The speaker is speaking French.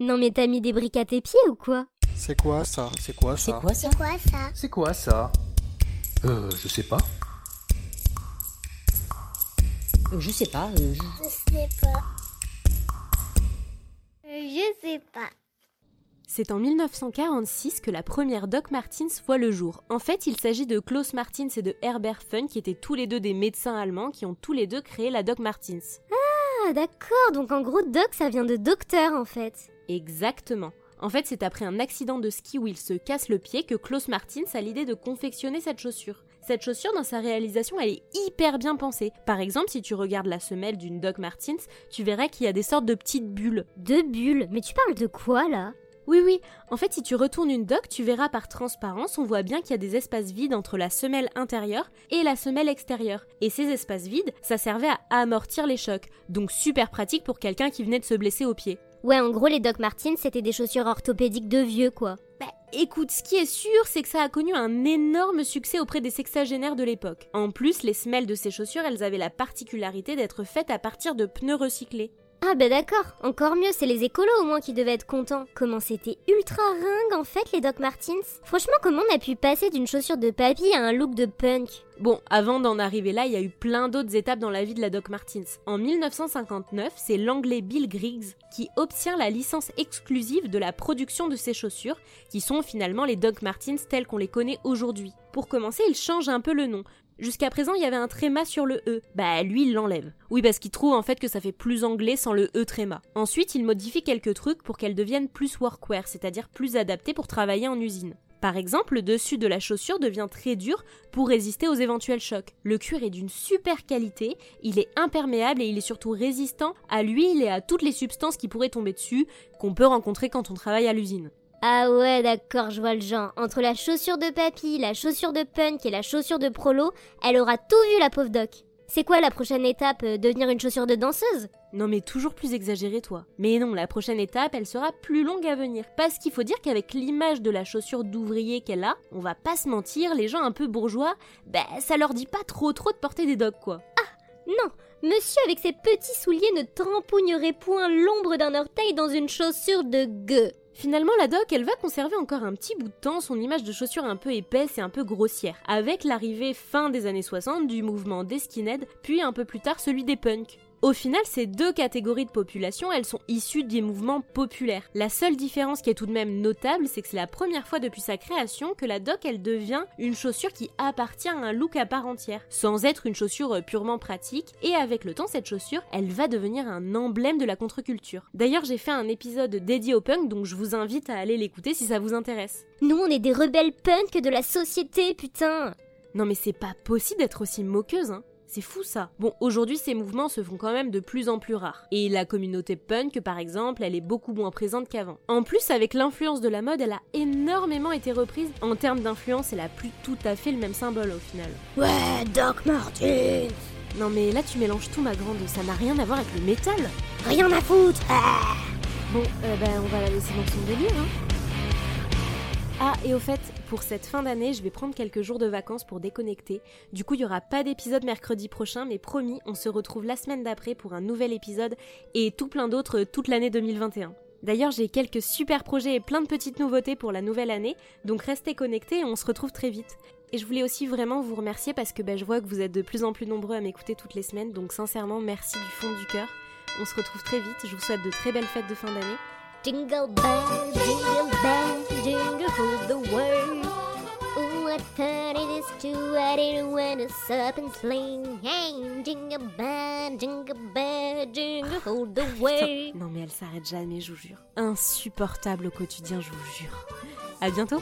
Non mais t'as mis des briques à tes pieds ou quoi? C'est quoi ça? C'est quoi C'est ça quoi ça? C'est quoi ça? C'est quoi ça? Euh, je sais pas. Euh, Je sais pas. euh, je- Je sais pas. Euh, Je sais pas. C'est en 1946 que la première Doc Martens voit le jour. En fait, il s'agit de Klaus Martins et de Herbert Fun, qui étaient tous les deux des médecins allemands qui ont tous les deux créé la Doc Martens. Ah d'accord, donc en gros doc ça vient de docteur en fait. Exactement. En fait, c'est après un accident de ski où il se casse le pied que Klaus Martins a l'idée de confectionner cette chaussure. Cette chaussure, dans sa réalisation, elle est hyper bien pensée. Par exemple, si tu regardes la semelle d'une Doc Martens, tu verras qu'il y a des sortes de petites bulles. Deux bulles, mais tu parles de quoi là? Oui, oui. En fait, si tu retournes une doc, tu verras par transparence, on voit bien qu'il y a des espaces vides entre la semelle intérieure et la semelle extérieure. Et ces espaces vides, ça servait à amortir les chocs. Donc super pratique pour quelqu'un qui venait de se blesser au pied. Ouais, en gros les Doc Martens c'était des chaussures orthopédiques de vieux quoi. Bah, écoute, ce qui est sûr, c'est que ça a connu un énorme succès auprès des sexagénaires de l'époque. En plus, les semelles de ces chaussures, elles avaient la particularité d'être faites à partir de pneus recyclés. Ah bah d'accord, encore mieux, c'est les écolos au moins qui devaient être contents. Comment c'était ultra ringue en fait les Doc Martens Franchement, comment on a pu passer d'une chaussure de papy à un look de punk? Bon, avant d'en arriver là, il y a eu plein d'autres étapes dans la vie de la Doc Martens. En 1959, c'est l'anglais Bill Griggs qui obtient la licence exclusive de la production de ces chaussures, qui sont finalement les Doc Martens telles qu'on les connaît aujourd'hui. Pour commencer, il change un peu le nom. Jusqu'à présent, il y avait un tréma sur le E. Bah, lui, il l'enlève. Oui, parce qu'il trouve en fait que ça fait plus anglais sans le E tréma. Ensuite, il modifie quelques trucs pour qu'elles deviennent plus workwear, c'est-à-dire plus adaptées pour travailler en usine. Par exemple, le dessus de la chaussure devient très dur pour résister aux éventuels chocs. Le cuir est d'une super qualité, il est imperméable et il est surtout résistant à l'huile et à toutes les substances qui pourraient tomber dessus, qu'on peut rencontrer quand on travaille à l'usine. Ah ouais, d'accord, je vois le genre. Entre la chaussure de papy, la chaussure de punk et la chaussure de prolo, elle aura tout vu la pauvre Doc. C'est quoi la prochaine étape euh, Devenir une chaussure de danseuse? Non mais toujours plus exagéré toi. Mais non, la prochaine étape, elle sera plus longue à venir. Parce qu'il faut dire qu'avec l'image de la chaussure d'ouvrier qu'elle a, on va pas se mentir, les gens un peu bourgeois, bah ça leur dit pas trop trop de porter des dogs quoi. Non, monsieur avec ses petits souliers ne trempouignerait point l'ombre d'un orteil dans une chaussure de gueux. Finalement, la doc, elle va conserver encore un petit bout de temps son image de chaussure un peu épaisse et un peu grossière, avec l'arrivée fin des années 60 du mouvement des skinheads, puis un peu plus tard celui des punks. Au final, ces deux catégories de population, elles sont issues des mouvements populaires. La seule différence qui est tout de même notable, c'est que c'est la première fois depuis sa création que la doc, elle devient une chaussure qui appartient à un look à part entière, sans être une chaussure euh, purement pratique, et avec le temps, cette chaussure, elle va devenir un emblème de la contre-culture. D'ailleurs, j'ai fait un épisode dédié au punk, donc je vous invite à aller l'écouter si ça vous intéresse. Nous, on est des rebelles punk de la société, putain Non mais c'est pas possible d'être aussi moqueuse, hein. C'est fou ça. Bon, aujourd'hui ces mouvements se font quand même de plus en plus rares. Et la communauté punk, par exemple, elle est beaucoup moins présente qu'avant. En plus, avec l'influence de la mode, elle a énormément été reprise. En termes d'influence, elle a plus tout à fait le même symbole au final. Ouais, Doc Martens Non mais là tu mélanges tout ma grande, ça n'a rien à voir avec le métal. Rien à foutre Ah Bon, euh, ben on va la laisser dans son délire, hein. Ah, et au fait, pour cette fin d'année, je vais prendre quelques jours de vacances pour déconnecter. Du coup, il n'y aura pas d'épisode mercredi prochain, mais promis, on se retrouve la semaine d'après pour un nouvel épisode et tout plein d'autres toute l'année 2021. D'ailleurs, j'ai quelques super projets et plein de petites nouveautés pour la nouvelle année, donc restez connectés et on se retrouve très vite. Et je voulais aussi vraiment vous remercier parce que ben, je vois que vous êtes de plus en plus nombreux à m'écouter toutes les semaines, donc sincèrement, merci du fond du cœur. On se retrouve très vite, je vous souhaite de très belles fêtes de fin d'année. Jingle bells, to ride in a winter and sling. Hey, jingle bell, jingle bell, jingle all the way. Non mais elle s'arrête jamais, je vous jure. Insupportable au quotidien, je vous jure. À bientôt